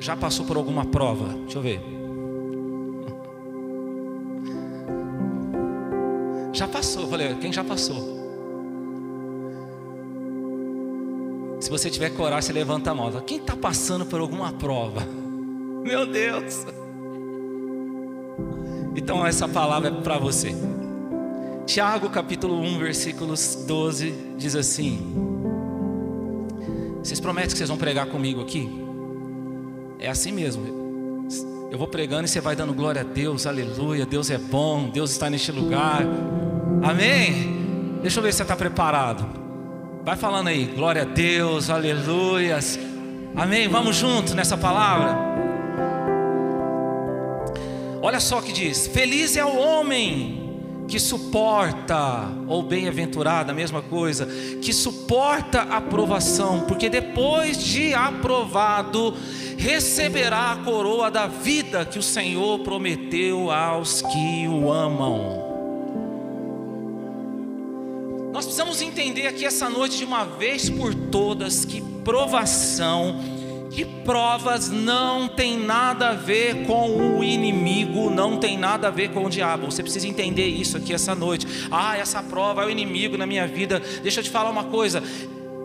já passou por alguma prova? Deixa eu ver. Já passou, falei, quem já passou? Se você tiver coragem, você levanta a mão. Quem está passando por alguma prova? Meu Deus! Então essa palavra é para você. Tiago capítulo 1, versículos 12 diz assim: Vocês prometem que vocês vão pregar comigo aqui? É assim mesmo. Eu vou pregando e você vai dando glória a Deus, aleluia. Deus é bom, Deus está neste lugar. Amém? Deixa eu ver se você está preparado. Vai falando aí, glória a Deus, aleluias. Amém? Vamos juntos nessa palavra. Olha só o que diz: Feliz é o homem que suporta, ou bem-aventurada, a mesma coisa, que suporta a aprovação, porque depois de aprovado, receberá a coroa da vida que o Senhor prometeu aos que o amam. Nós precisamos entender aqui essa noite de uma vez por todas que provação que provas não tem nada a ver com o inimigo, não tem nada a ver com o diabo. Você precisa entender isso aqui essa noite. Ah, essa prova é o inimigo na minha vida. Deixa eu te falar uma coisa.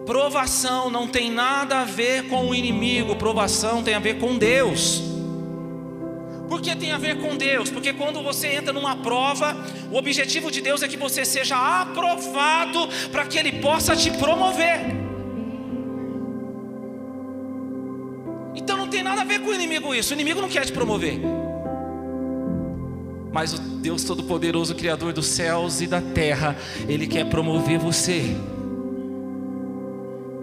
Provação não tem nada a ver com o inimigo, provação tem a ver com Deus. Por que tem a ver com Deus? Porque quando você entra numa prova, o objetivo de Deus é que você seja aprovado para que Ele possa te promover. Com o inimigo isso. O inimigo não quer te promover. Mas o Deus Todo-Poderoso, Criador dos céus e da terra, Ele quer promover você.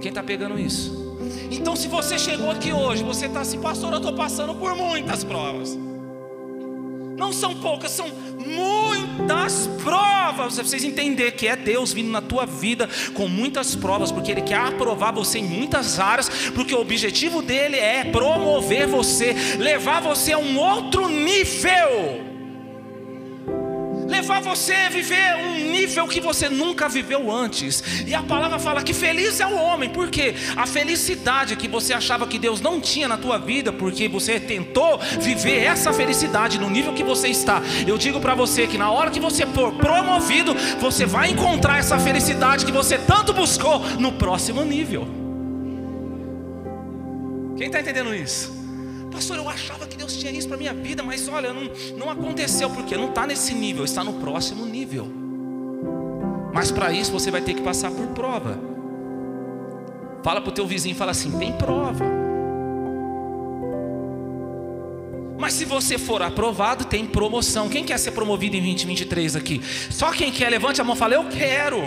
Quem está pegando isso? Então, se você chegou aqui hoje, você está assim, pastor, eu estou passando por muitas provas. Não são poucas, são muitas provas. Você precisa entender que é Deus vindo na tua vida com muitas provas, porque Ele quer aprovar você em muitas áreas, porque o objetivo dele é promover você, levar você a um outro nível levar você a viver um nível que você nunca viveu antes. E a palavra fala que feliz é o homem, porque a felicidade que você achava que Deus não tinha na tua vida, porque você tentou viver essa felicidade no nível que você está. Eu digo para você que na hora que você for promovido, você vai encontrar essa felicidade que você tanto buscou no próximo nível. Quem está entendendo isso? Pastor, eu achava que Deus tinha isso para minha vida, mas olha, não, não aconteceu, porque não está nesse nível, está no próximo nível. Mas para isso você vai ter que passar por prova. Fala para o teu vizinho, fala assim, tem prova. Mas se você for aprovado, tem promoção. Quem quer ser promovido em 2023 aqui? Só quem quer, levante a mão e fala, eu quero.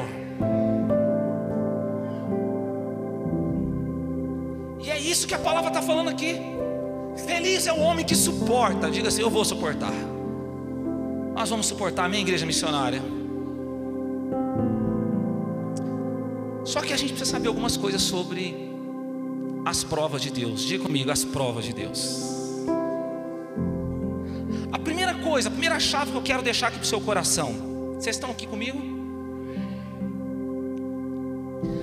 E é isso que a palavra está falando aqui. Feliz é o homem que suporta. Diga assim: Eu vou suportar. Nós vamos suportar, minha igreja missionária. Só que a gente precisa saber algumas coisas sobre as provas de Deus. Diga comigo, as provas de Deus. A primeira coisa, a primeira chave que eu quero deixar aqui para o seu coração. Vocês estão aqui comigo?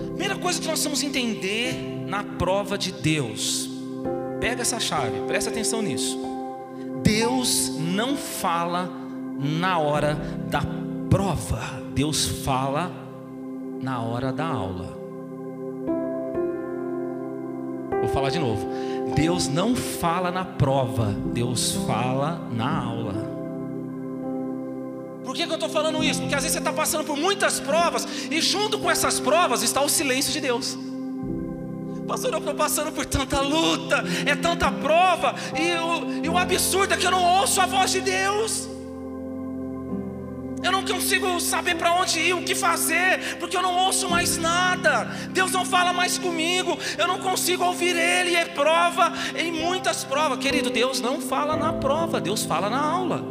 A primeira coisa que nós vamos entender na prova de Deus Pega essa chave, presta atenção nisso. Deus não fala na hora da prova, Deus fala na hora da aula. Vou falar de novo. Deus não fala na prova, Deus fala na aula. Por que, que eu estou falando isso? Porque às vezes você está passando por muitas provas e junto com essas provas está o silêncio de Deus. Pastor, eu estou passando por tanta luta, é tanta prova, e o, e o absurdo é que eu não ouço a voz de Deus. Eu não consigo saber para onde ir, o que fazer, porque eu não ouço mais nada. Deus não fala mais comigo, eu não consigo ouvir Ele. É prova em muitas provas, querido. Deus não fala na prova, Deus fala na aula.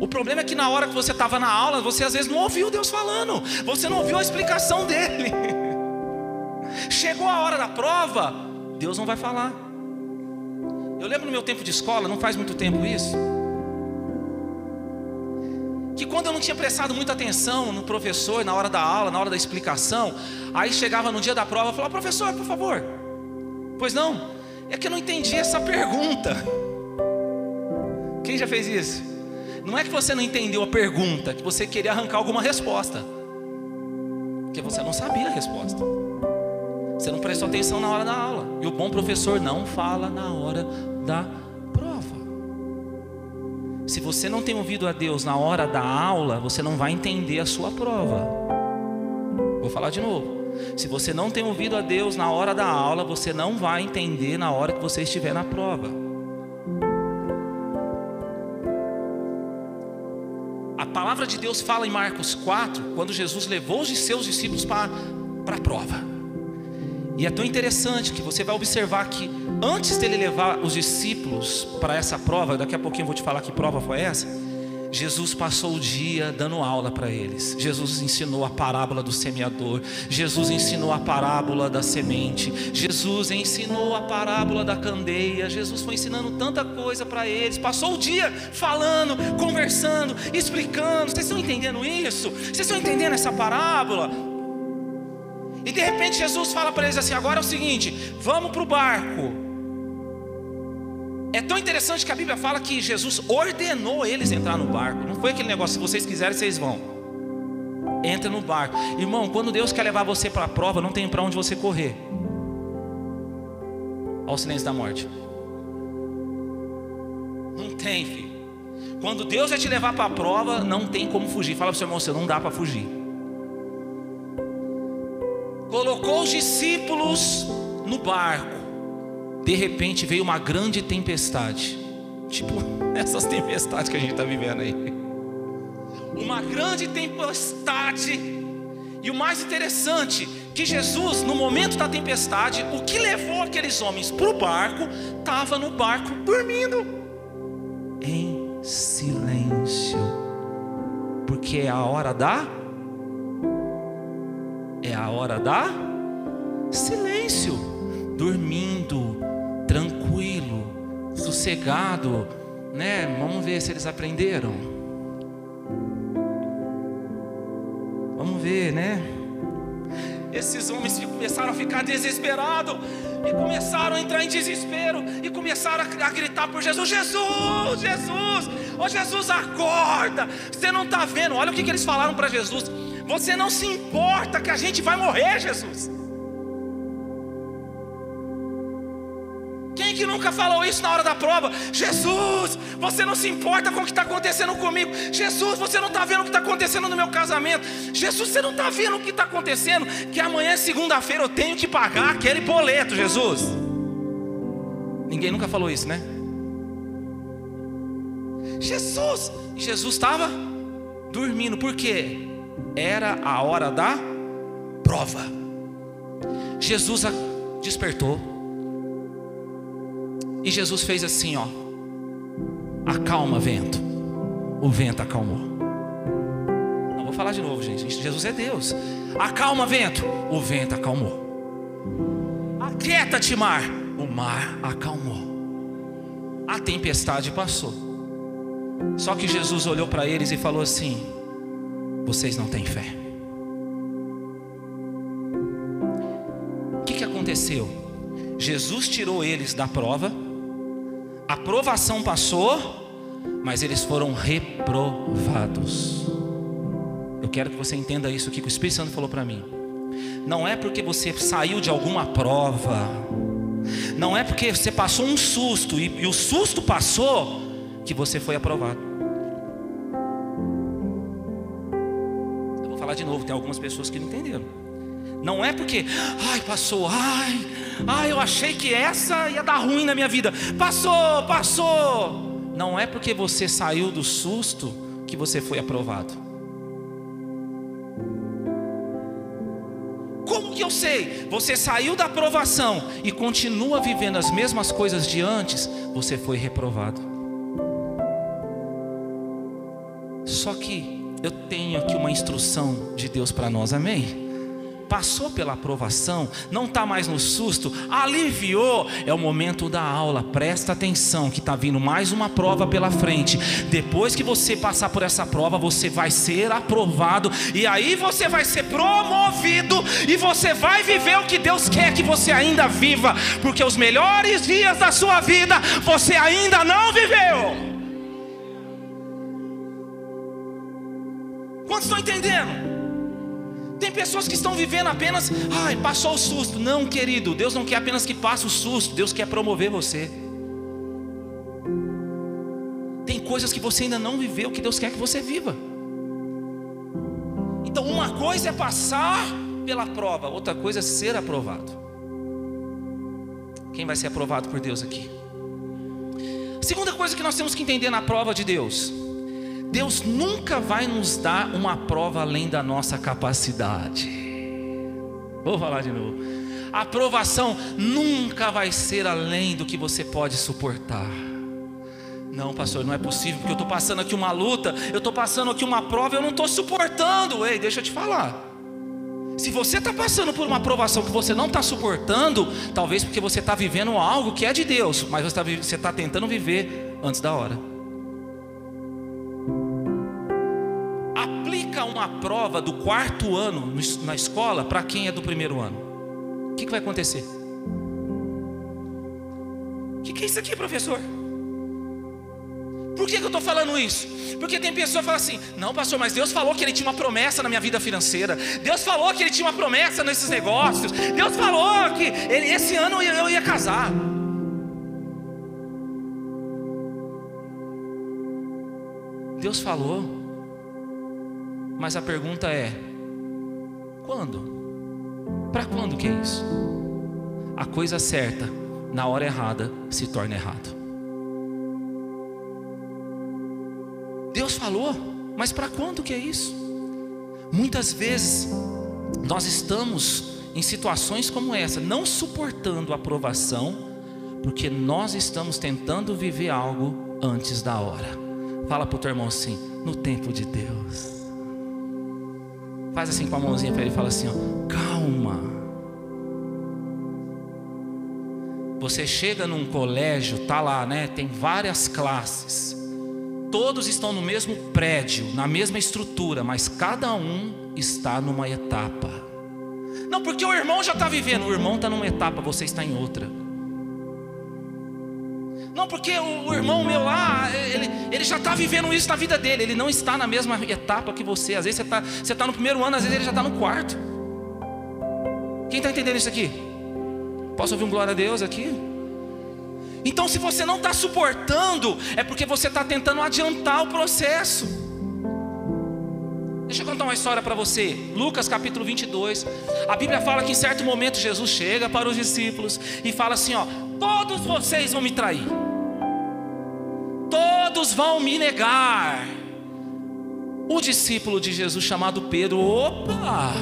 O problema é que na hora que você estava na aula, você às vezes não ouviu Deus falando, você não ouviu a explicação dele. Chegou a hora da prova, Deus não vai falar. Eu lembro no meu tempo de escola, não faz muito tempo isso, que quando eu não tinha prestado muita atenção no professor, na hora da aula, na hora da explicação, aí chegava no dia da prova, eu falava, professor, por favor, pois não, É que eu não entendi essa pergunta. Quem já fez isso? Não é que você não entendeu a pergunta, que você queria arrancar alguma resposta. Porque você não sabia a resposta. Você não prestou atenção na hora da aula. E o bom professor não fala na hora da prova. Se você não tem ouvido a Deus na hora da aula, você não vai entender a sua prova. Vou falar de novo. Se você não tem ouvido a Deus na hora da aula, você não vai entender na hora que você estiver na prova. A palavra de Deus fala em Marcos 4, quando Jesus levou os seus discípulos para, para a prova. E é tão interessante que você vai observar que antes dele levar os discípulos para essa prova, daqui a pouquinho eu vou te falar que prova foi essa. Jesus passou o dia dando aula para eles. Jesus ensinou a parábola do semeador. Jesus ensinou a parábola da semente. Jesus ensinou a parábola da candeia. Jesus foi ensinando tanta coisa para eles. Passou o dia falando, conversando, explicando. Vocês estão entendendo isso? Vocês estão entendendo essa parábola? E de repente Jesus fala para eles assim: agora é o seguinte, vamos para o barco. É tão interessante que a Bíblia fala que Jesus ordenou eles entrar no barco. Não foi aquele negócio, se vocês quiserem, vocês vão. Entra no barco. Irmão, quando Deus quer levar você para a prova, não tem para onde você correr. Olha o silêncio da morte. Não tem, filho. Quando Deus vai te levar para a prova, não tem como fugir. Fala para o seu irmão, você não dá para fugir. Colocou os discípulos no barco. De repente veio uma grande tempestade. Tipo essas tempestades que a gente está vivendo aí. Uma grande tempestade. E o mais interessante, que Jesus, no momento da tempestade, o que levou aqueles homens para o barco, estava no barco dormindo. Em silêncio. Porque é a hora da. É a hora da silêncio. Dormindo tranquilo, sossegado, né? Vamos ver se eles aprenderam. Vamos ver, né? Esses homens começaram a ficar desesperados e começaram a entrar em desespero e começaram a gritar por Jesus: Jesus, Jesus, oh Jesus, acorda! Você não está vendo? Olha o que, que eles falaram para Jesus: Você não se importa que a gente vai morrer, Jesus. Que nunca falou isso na hora da prova? Jesus, você não se importa com o que está acontecendo comigo. Jesus, você não está vendo o que está acontecendo no meu casamento. Jesus, você não está vendo o que está acontecendo? Que amanhã, segunda-feira, eu tenho que pagar aquele boleto, Jesus. Ninguém nunca falou isso, né? Jesus, Jesus estava dormindo, por quê? Era a hora da prova. Jesus despertou e Jesus fez assim, ó. Acalma vento. O vento acalmou. Não vou falar de novo, gente. Jesus é Deus. Acalma vento. O vento acalmou. Aquieta-te, mar. O mar acalmou. A tempestade passou. Só que Jesus olhou para eles e falou assim: Vocês não têm fé. O que, que aconteceu? Jesus tirou eles da prova a provação passou, mas eles foram reprovados. Eu quero que você entenda isso aqui que o Espírito Santo falou para mim. Não é porque você saiu de alguma prova, não é porque você passou um susto e, e o susto passou que você foi aprovado. Eu vou falar de novo, tem algumas pessoas que não entenderam. Não é porque, ai, passou, ai, ai, eu achei que essa ia dar ruim na minha vida. Passou, passou. Não é porque você saiu do susto que você foi aprovado. Como que eu sei? Você saiu da aprovação e continua vivendo as mesmas coisas de antes, você foi reprovado. Só que eu tenho aqui uma instrução de Deus para nós, amém? Passou pela aprovação, não está mais no susto, aliviou, é o momento da aula. Presta atenção que está vindo mais uma prova pela frente. Depois que você passar por essa prova, você vai ser aprovado e aí você vai ser promovido e você vai viver o que Deus quer que você ainda viva, porque os melhores dias da sua vida você ainda não viveu. Quantos estão entendendo? Pessoas que estão vivendo apenas, ai, passou o susto. Não, querido, Deus não quer apenas que passe o susto, Deus quer promover você. Tem coisas que você ainda não viveu que Deus quer que você viva. Então, uma coisa é passar pela prova, outra coisa é ser aprovado. Quem vai ser aprovado por Deus aqui? A segunda coisa que nós temos que entender na prova de Deus Deus nunca vai nos dar uma prova além da nossa capacidade. Vou falar de novo. A aprovação nunca vai ser além do que você pode suportar. Não, pastor, não é possível, porque eu estou passando aqui uma luta, eu estou passando aqui uma prova, eu não estou suportando. Ei, deixa eu te falar. Se você está passando por uma aprovação que você não está suportando, talvez porque você está vivendo algo que é de Deus, mas você está tá tentando viver antes da hora. Uma prova do quarto ano na escola para quem é do primeiro ano. O que, que vai acontecer? O que, que é isso aqui, professor? Por que, que eu estou falando isso? Porque tem pessoas que falam assim: não, pastor, mas Deus falou que Ele tinha uma promessa na minha vida financeira. Deus falou que Ele tinha uma promessa nesses negócios. Deus falou que ele, esse ano eu, eu ia casar. Deus falou, mas a pergunta é: quando? Para quando que é isso? A coisa certa, na hora errada, se torna errado. Deus falou, mas para quando que é isso? Muitas vezes nós estamos em situações como essa, não suportando a aprovação, porque nós estamos tentando viver algo antes da hora. Fala para o teu irmão assim: no tempo de Deus. Faz assim com a mãozinha para ele e fala assim: ó, calma. Você chega num colégio, tá lá, né? Tem várias classes. Todos estão no mesmo prédio, na mesma estrutura, mas cada um está numa etapa. Não, porque o irmão já está vivendo, o irmão está numa etapa, você está em outra. Não, porque o, o irmão meu lá, ele, ele já está vivendo isso na vida dele, ele não está na mesma etapa que você. Às vezes você está você tá no primeiro ano, às vezes ele já está no quarto. Quem está entendendo isso aqui? Posso ouvir um glória a Deus aqui? Então, se você não está suportando, é porque você está tentando adiantar o processo. Deixa eu contar uma história para você. Lucas capítulo 22. A Bíblia fala que em certo momento Jesus chega para os discípulos e fala assim: Ó, todos vocês vão me trair todos vão me negar. O discípulo de Jesus chamado Pedro, opa,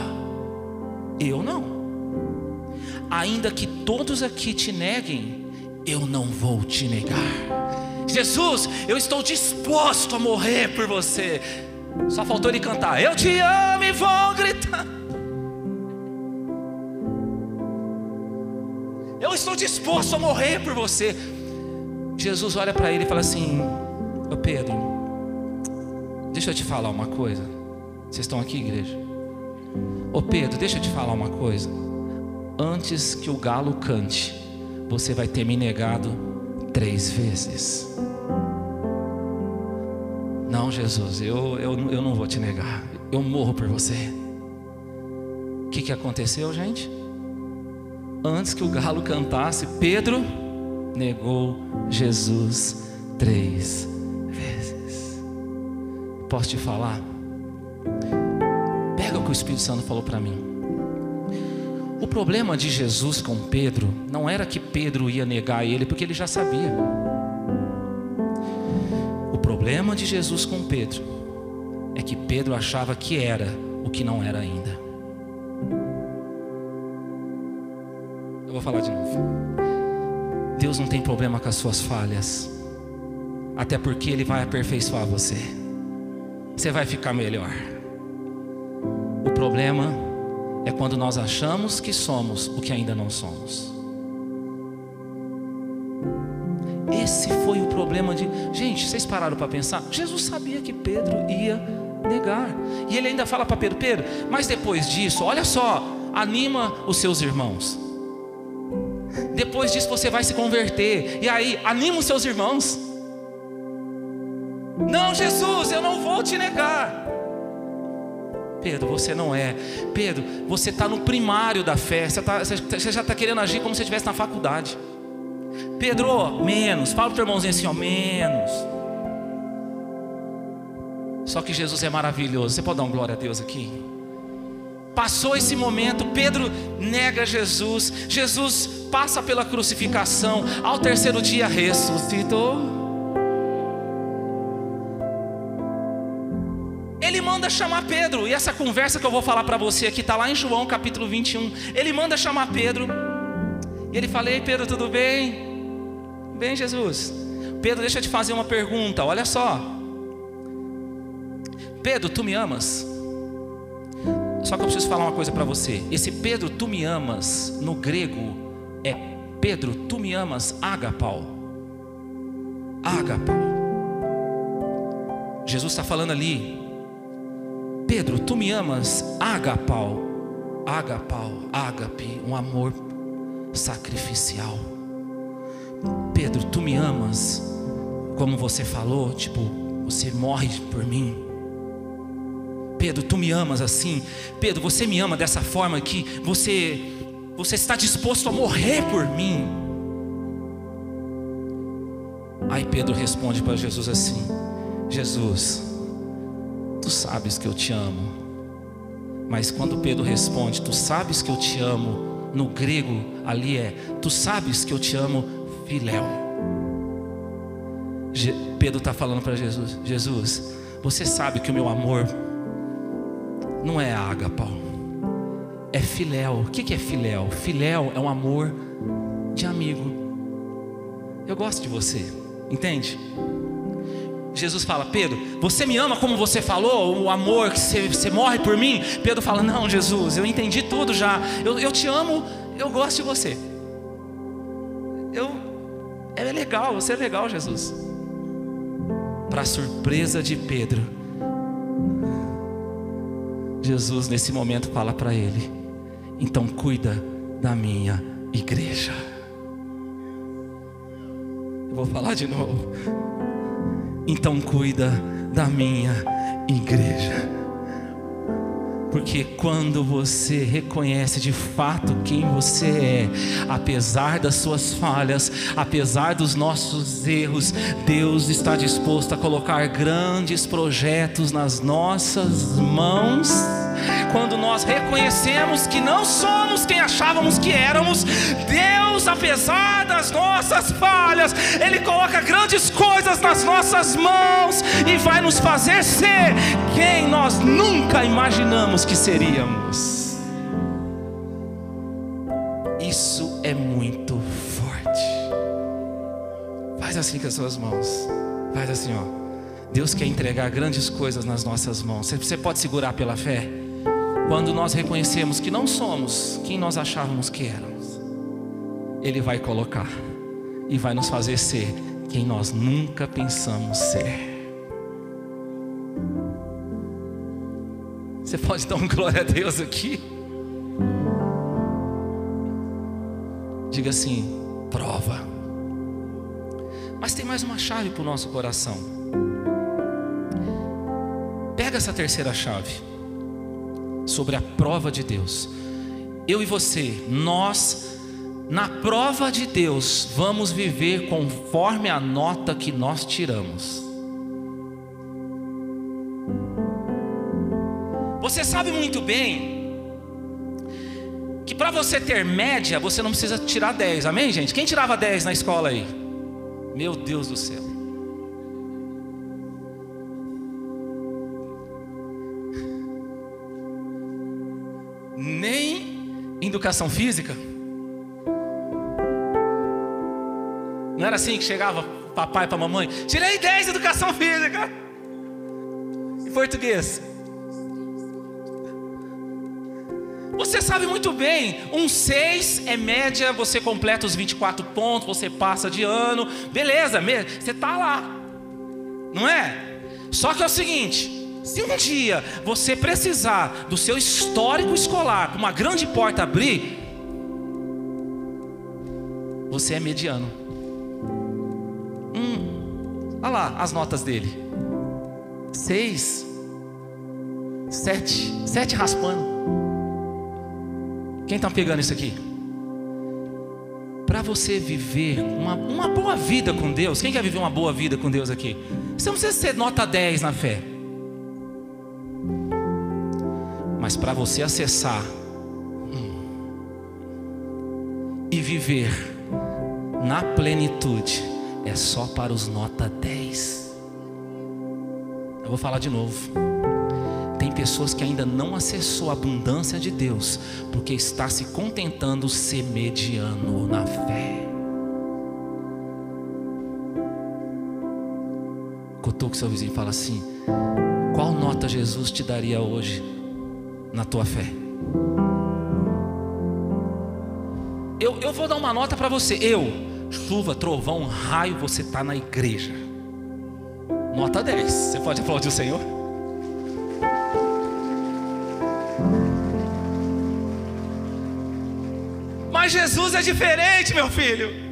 eu não. Ainda que todos aqui te neguem, eu não vou te negar. Jesus, eu estou disposto a morrer por você. Só faltou ele cantar: Eu te amo e vou gritar. Eu estou disposto a morrer por você. Jesus olha para ele e fala assim: Ô Pedro, deixa eu te falar uma coisa. Vocês estão aqui, igreja? Ô Pedro, deixa eu te falar uma coisa. Antes que o galo cante, você vai ter me negado três vezes. Não, Jesus, eu, eu, eu não vou te negar. Eu morro por você. O que, que aconteceu, gente? Antes que o galo cantasse, Pedro negou Jesus três vezes. Posso te falar? Pega o que o Espírito Santo falou para mim. O problema de Jesus com Pedro não era que Pedro ia negar ele, porque ele já sabia. O problema de Jesus com Pedro é que Pedro achava que era o que não era ainda. Eu vou falar de novo. Deus não tem problema com as suas falhas, até porque Ele vai aperfeiçoar você, você vai ficar melhor. O problema é quando nós achamos que somos o que ainda não somos. Esse foi o problema de. Gente, vocês pararam para pensar? Jesus sabia que Pedro ia negar. E ele ainda fala para Pedro: Pedro, mas depois disso, olha só, anima os seus irmãos. Depois disso você vai se converter. E aí, anima os seus irmãos. Não, Jesus, eu não vou te negar. Pedro, você não é. Pedro, você está no primário da fé. Você, tá, você já está querendo agir como se estivesse na faculdade. Pedro, menos. Fala para o irmãozinho assim, ó, menos. Só que Jesus é maravilhoso. Você pode dar um glória a Deus aqui? Passou esse momento, Pedro nega Jesus. Jesus passa pela crucificação. Ao terceiro dia ressuscitou. Ele manda chamar Pedro, e essa conversa que eu vou falar para você aqui está lá em João capítulo 21. Ele manda chamar Pedro, e ele fala: Ei Pedro, tudo bem? Bem, Jesus. Pedro, deixa eu te fazer uma pergunta. Olha só. Pedro, tu me amas? Só que eu preciso falar uma coisa para você. Esse Pedro, tu me amas, no grego é Pedro, tu me amas, agapau. Agapau. Jesus está falando ali. Pedro, tu me amas, agapau. Agapau, agape, um amor sacrificial. Pedro, tu me amas, como você falou, tipo, você morre por mim. Pedro, tu me amas assim. Pedro, você me ama dessa forma que você você está disposto a morrer por mim. Aí Pedro responde para Jesus assim: Jesus, tu sabes que eu te amo. Mas quando Pedro responde, tu sabes que eu te amo, no grego ali é, tu sabes que eu te amo filéu. Pedro está falando para Jesus: Jesus, você sabe que o meu amor não é ágape, é filéu. O que é filéu? Filéu é um amor de amigo. Eu gosto de você, entende? Jesus fala, Pedro, você me ama como você falou, o amor que você, você morre por mim? Pedro fala, não, Jesus, eu entendi tudo já, eu, eu te amo, eu gosto de você. Eu é legal, você é legal, Jesus. Para surpresa de Pedro, Jesus nesse momento fala para ele: então cuida da minha igreja. Eu vou falar de novo. Então cuida da minha igreja. Porque quando você reconhece de fato quem você é, apesar das suas falhas, apesar dos nossos erros, Deus está disposto a colocar grandes projetos nas nossas mãos. Quando nós reconhecemos que não somos quem achávamos que éramos, Deus, apesar das nossas falhas, Ele coloca grandes coisas nas nossas mãos e vai nos fazer ser quem nós nunca imaginamos que seríamos. Isso é muito forte. Faz assim com as suas mãos. Faz assim, ó. Deus quer entregar grandes coisas nas nossas mãos. Você pode segurar pela fé? Quando nós reconhecemos que não somos quem nós achávamos que éramos, Ele vai colocar e vai nos fazer ser quem nós nunca pensamos ser. Você pode dar um glória a Deus aqui? Diga assim: prova. Mas tem mais uma chave para o nosso coração. Pega essa terceira chave sobre a prova de Deus. Eu e você, nós, na prova de Deus, vamos viver conforme a nota que nós tiramos. Você sabe muito bem que para você ter média, você não precisa tirar 10, amém, gente? Quem tirava 10 na escola aí? Meu Deus do céu. Educação física. Não era assim que chegava papai para mamãe? Tirei 10 em educação física. Em português. Você sabe muito bem, um 6 é média, você completa os 24 pontos, você passa de ano, beleza, você está lá, não é? Só que é o seguinte: se um dia você precisar do seu histórico escolar, uma grande porta abrir, você é mediano. Hum, olha lá as notas dele: seis, sete, sete raspando. Quem está pegando isso aqui? Para você viver uma, uma boa vida com Deus, quem quer viver uma boa vida com Deus aqui? Você não precisa ser nota 10 na fé. Mas para você acessar hum, e viver na plenitude, é só para os nota 10. Eu vou falar de novo. Tem pessoas que ainda não acessou a abundância de Deus, porque está se contentando ser mediano na fé. Cutuca seu vizinho fala assim: Qual nota Jesus te daria hoje na tua fé? Eu, eu vou dar uma nota para você. Eu, chuva, trovão, raio, você está na igreja. Nota 10. Você pode aplaudir o Senhor? Mas Jesus é diferente, meu filho.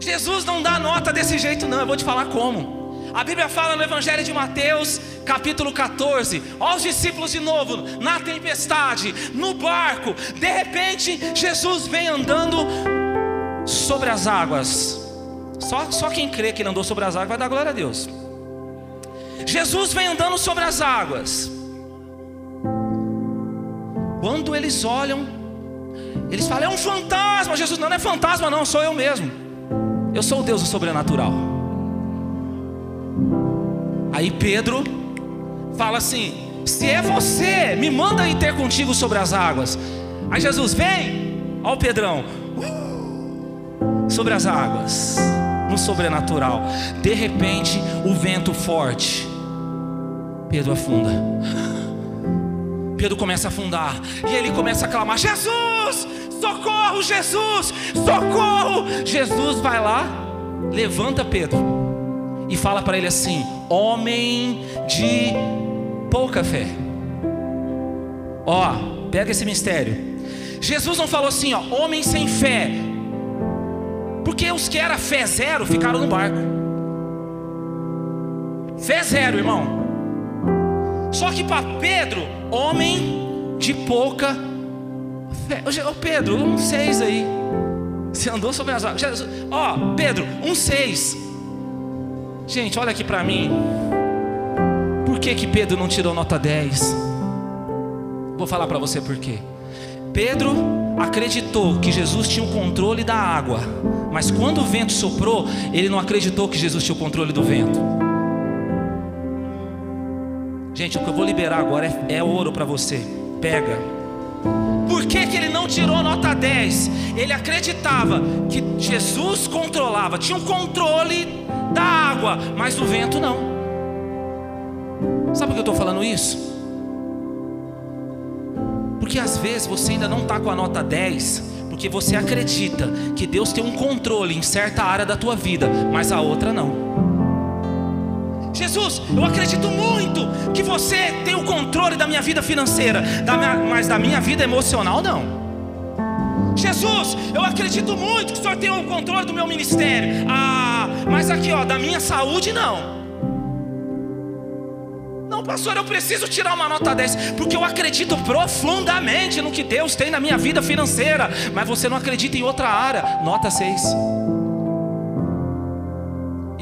Jesus não dá nota desse jeito, não. Eu vou te falar como. A Bíblia fala no Evangelho de Mateus, capítulo 14. Olha os discípulos de novo, na tempestade, no barco. De repente, Jesus vem andando sobre as águas. Só, só quem crê que ele andou sobre as águas vai dar glória a Deus. Jesus vem andando sobre as águas. Quando eles olham, eles falam: é um fantasma. Jesus não, não é fantasma, não, sou eu mesmo. Eu sou o Deus do sobrenatural. Aí Pedro fala assim: se é você, me manda ir ter contigo sobre as águas. Aí Jesus vem, ó o Pedrão, uh, sobre as águas, no sobrenatural. De repente, o vento forte, Pedro afunda. Pedro começa a afundar. E ele começa a clamar: Jesus, socorro, Jesus, socorro. Jesus vai lá, levanta Pedro e fala para ele assim: Homem de pouca fé. Ó, pega esse mistério. Jesus não falou assim, ó, homem sem fé. Porque os que era fé zero ficaram no barco. Fé zero, irmão. Só que para Pedro, homem de pouca fé. Ô Pedro, um seis aí. Você andou sobre as águas. Ó, Pedro, um seis. Gente, olha aqui para mim. Por que que Pedro não tirou nota 10? Vou falar para você por quê. Pedro acreditou que Jesus tinha o controle da água, mas quando o vento soprou, ele não acreditou que Jesus tinha o controle do vento. Gente, o que eu vou liberar agora é, é ouro para você. Pega. Por que, que ele não tirou nota 10? Ele acreditava que Jesus controlava, tinha um controle da água, mas do vento não. Sabe por que eu estou falando isso? Porque às vezes você ainda não está com a nota 10, porque você acredita que Deus tem um controle em certa área da tua vida, mas a outra não. Jesus, eu acredito muito que você tem o controle da minha vida financeira, da minha, mas da minha vida emocional não. Jesus, eu acredito muito que o Senhor tem o controle do meu ministério. Ah, mas aqui ó, da minha saúde não. Não, pastor, eu preciso tirar uma nota 10, porque eu acredito profundamente no que Deus tem na minha vida financeira, mas você não acredita em outra área. Nota 6.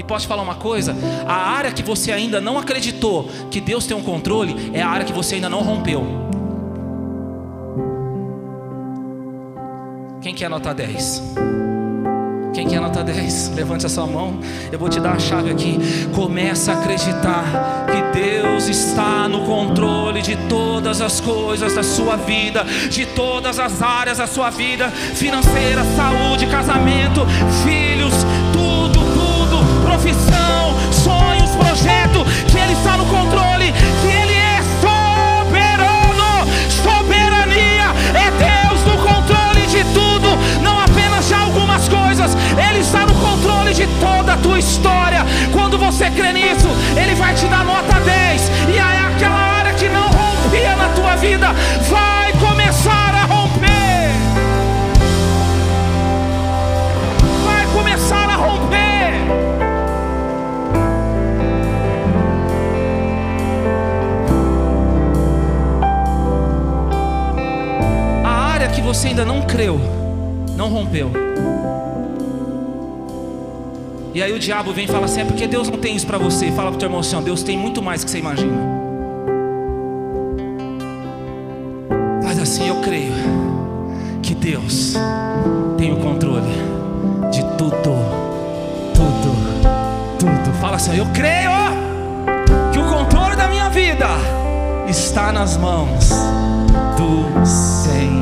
E posso falar uma coisa? A área que você ainda não acreditou que Deus tem um controle é a área que você ainda não rompeu. Quem quer nota 10? Quem quer nota 10? Levante a sua mão. Eu vou te dar a chave aqui. Começa a acreditar que Deus está no controle de todas as coisas da sua vida, de todas as áreas da sua vida, financeira, saúde, casamento, filhos, profissão, sonhos, projeto, que Ele está no controle, que Ele é soberano, soberania, é Deus no controle de tudo, não apenas de algumas coisas, Ele está no controle de toda a tua história. Quando você crê nisso, Ele vai te dar nota 10, e aí aquela você ainda não creu, não rompeu. E aí o diabo vem e fala assim: é porque Deus não tem isso para você. Fala para o teu irmão assim: Deus tem muito mais que você imagina. Mas assim eu creio que Deus tem o controle de tudo, tudo, tudo. Fala assim: eu creio que o controle da minha vida está nas mãos do Senhor.